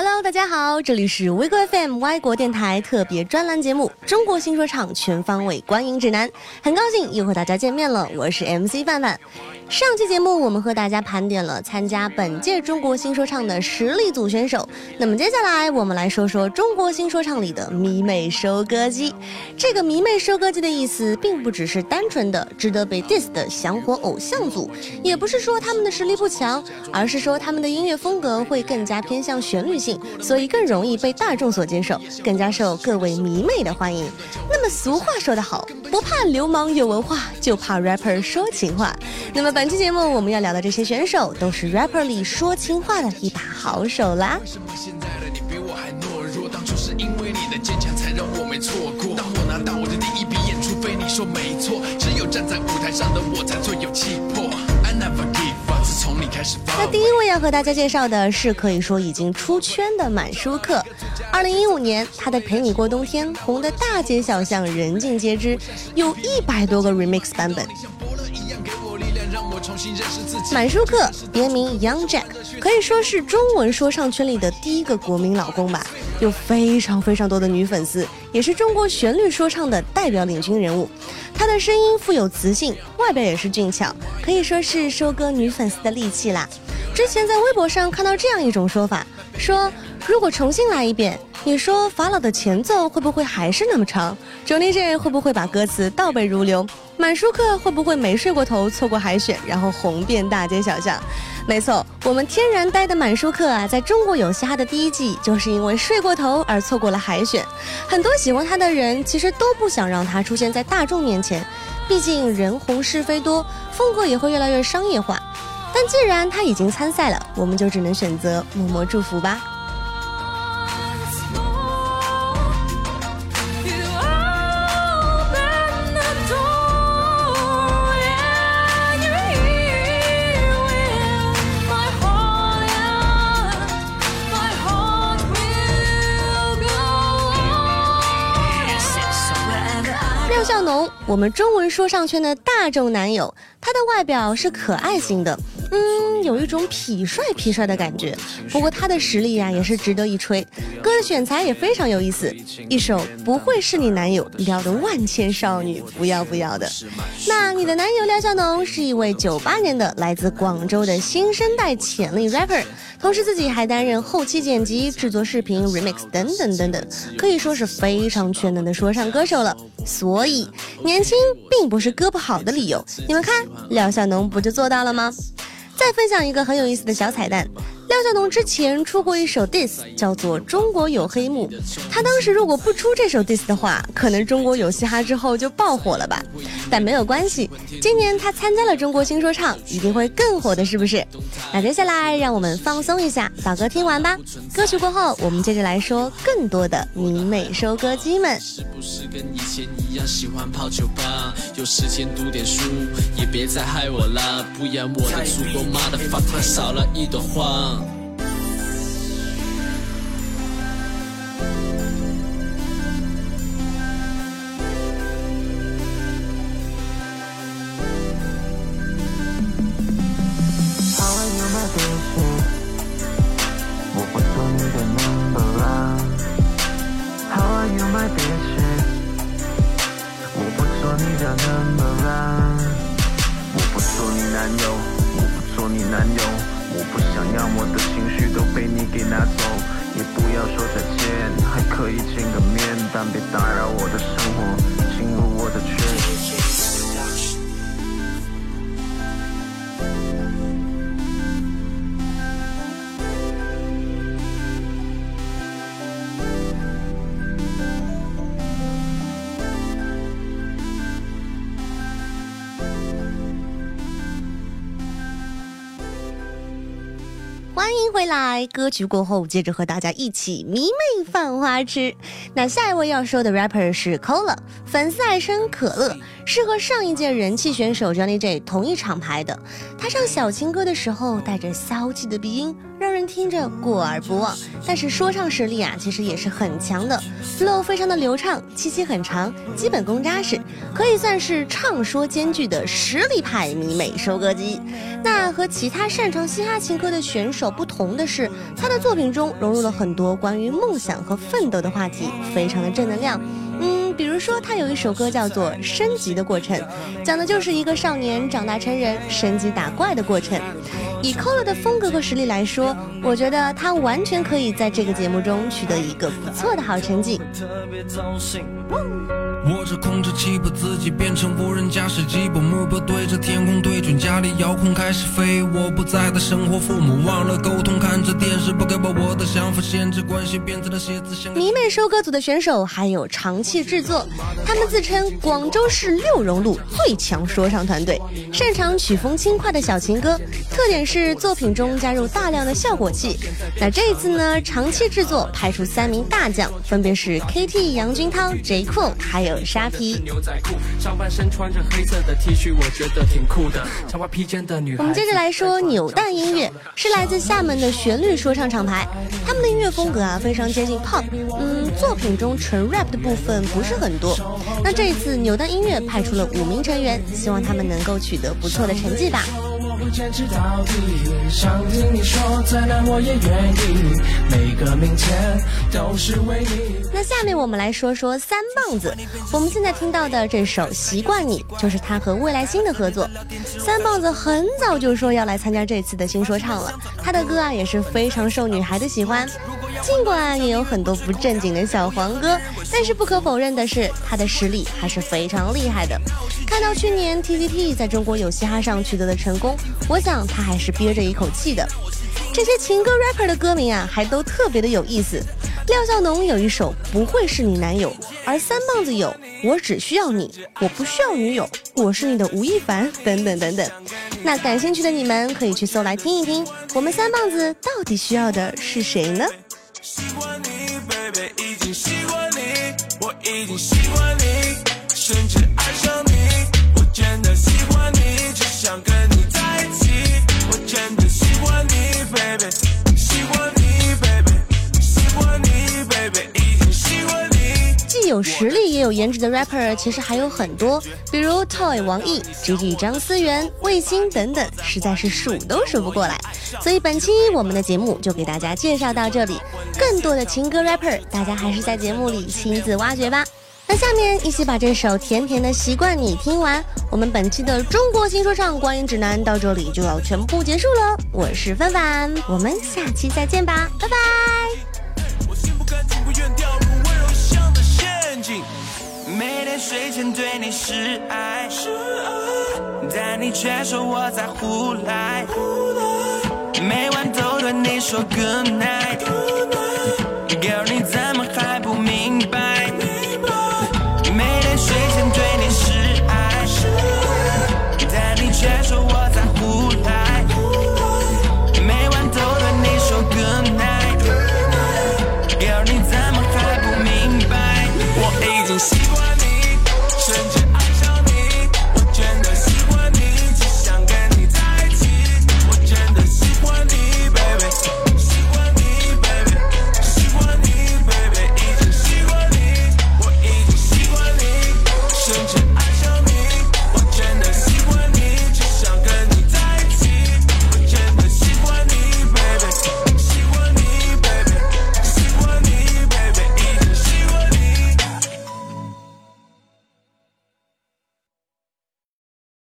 Hello，大家好，这里是 w 国 FM 外国电台特别专栏节目《中国新说唱全方位观影指南》，很高兴又和大家见面了，我是 MC 范范。上期节目我们和大家盘点了参加本届中国新说唱的实力组选手，那么接下来我们来说说中国新说唱里的迷妹收割机。这个迷妹收割机的意思，并不只是单纯的值得被 diss 的想火偶像组，也不是说他们的实力不强，而是说他们的音乐风格会更加偏向旋律性，所以更容易被大众所接受，更加受各位迷妹的欢迎。那么俗话说得好，不怕流氓有文化，就怕 rapper 说情话。那么本期节目我们要聊的这些选手，都是 rapper 里说情话的一把好手啦。说没错，只有站在舞台上的我才最有气魄。I never give up，自从你开始那第一位要和大家介绍的是，可以说已经出圈的满舒克。二零一五年，他的《陪你过冬天》红的大街小巷，人尽皆知，有一百多个 remix 版本。满舒克，别名 Young Jack，可以说是中文说唱圈里的第一个国民老公吧，有非常非常多的女粉丝，也是中国旋律说唱的代表领军人物。他的声音富有磁性，外表也是俊俏，可以说是收割女粉丝的利器啦。之前在微博上看到这样一种说法，说如果重新来一遍，你说法老的前奏会不会还是那么长？Johnny J 会不会把歌词倒背如流？满舒克会不会没睡过头，错过海选，然后红遍大街小巷？没错，我们天然呆的满舒克啊，在中国有嘻哈的第一季，就是因为睡过头而错过了海选。很多喜欢他的人，其实都不想让他出现在大众面前，毕竟人红是非多，风格也会越来越商业化。但既然他已经参赛了，我们就只能选择默默祝福吧。向农，我们中文说唱圈的大众男友，他的外表是可爱型的，嗯，有一种痞帅痞帅的感觉。不过他的实力呀，也是值得一吹，的选材也非常有意思。一首不会是你男友，撩的万千少女不要不要的。那你的男友廖笑农是一位九八年的来自广州的新生代潜力 rapper。同时，自己还担任后期剪辑、制作视频、remix 等等等等，可以说是非常全能的说唱歌手了。所以，年轻并不是歌不好的理由。你们看，廖笑农不就做到了吗？再分享一个很有意思的小彩蛋。廖晓东之前出过一首 diss，叫做《中国有黑幕》。他当时如果不出这首 diss 的话，可能中国有嘻哈之后就爆火了吧。但没有关系，今年他参加了中国新说唱，一定会更火的，是不是？那接下来让我们放松一下，把歌听完吧。歌曲过后，我们接着来说更多的明美收割机们。是不是跟以前一样喜欢泡酒吧？有时间读点书，也别再害我了，不然我的祖国妈的 fuck 少了一朵花。欢迎回来，歌曲过后，接着和大家一起迷妹犯花痴。那下一位要说的 rapper 是 Cola，粉丝爱称可乐，是和上一届人气选手 Johnny J 同一厂牌的。他唱小情歌的时候带着骚气的鼻音，让人听着过耳不忘。但是说唱实力啊，其实也是很强的，flow 非常的流畅，气息很长，基本功扎实，可以算是唱说兼具的实力派迷妹收割机。那和其他擅长嘻哈情歌的选手不同的是，他的作品中融入了很多关于梦想和奋斗的话题，非常的正能量。嗯，比如说他有一首歌叫做《升级的过程》，讲的就是一个少年长大成人、升级打怪的过程。以 c o l 的风格和实力来说，我觉得他完全可以在这个节目中取得一个不错的好成绩。握着控制器，把自己变成无人驾驶机，把目标对着天空对准，家里遥控开始飞。我不在的生活，父母忘了沟通，看着电视，不该把我的想法限制，关系变成了。迷妹收割组的选手还有长期制作，他们自称广州市六榕路最强说唱团队，擅长曲风轻快的小情歌，特点是作品中加入大量的效果器。那这一次呢，长期制作派出三名大将，分别是 KT 杨军涛、J Cool，还有。沙皮。我们接着来说扭蛋音乐，是来自厦门的旋律说唱厂牌，他们的音乐风格啊非常接近 pop，嗯，作品中纯 rap 的部分不是很多。那这一次扭蛋音乐派出了五名成员，希望他们能够取得不错的成绩吧。坚持到底，想听你说再难我也愿意，每个明天都是为你。那下面我们来说说三棒子，我们现在听到的这首《习惯你》就是他和未来星的合作。三棒子很早就说要来参加这次的新说唱了，他的歌啊也是非常受女孩的喜欢。尽管也有很多不正经的小黄歌，但是不可否认的是，他的实力还是非常厉害的。看到去年 TCT 在中国有嘻哈上取得的成功，我想他还是憋着一口气的。这些情歌 rapper 的歌名啊，还都特别的有意思。廖笑农有一首《不会是你男友》，而三棒子有《我只需要你》，我不需要女友，我是你的吴亦凡等等等等。那感兴趣的你们可以去搜来听一听，我们三棒子到底需要的是谁呢？习惯你，baby，已经习惯你，我已经习惯你，甚至爱上你，我真的喜欢你，只想跟你在一起，我真的喜欢你，baby，喜欢你，baby，喜欢你，baby，已经习惯你。既有实力有颜值的 rapper 其实还有很多，比如 Toy 王毅、GG 张思源、卫星等等，实在是数都数不过来。所以本期我们的节目就给大家介绍到这里。更多的情歌 rapper，大家还是在节目里亲自挖掘吧。那下面一起把这首甜甜的习惯你听完，我们本期的中国新说唱观影指南到这里就要全部结束了。我是范范，我们下期再见吧，拜拜。睡前对你是爱，爱，但你却说我在胡来。每晚都对你说 good night，good night，girl。Send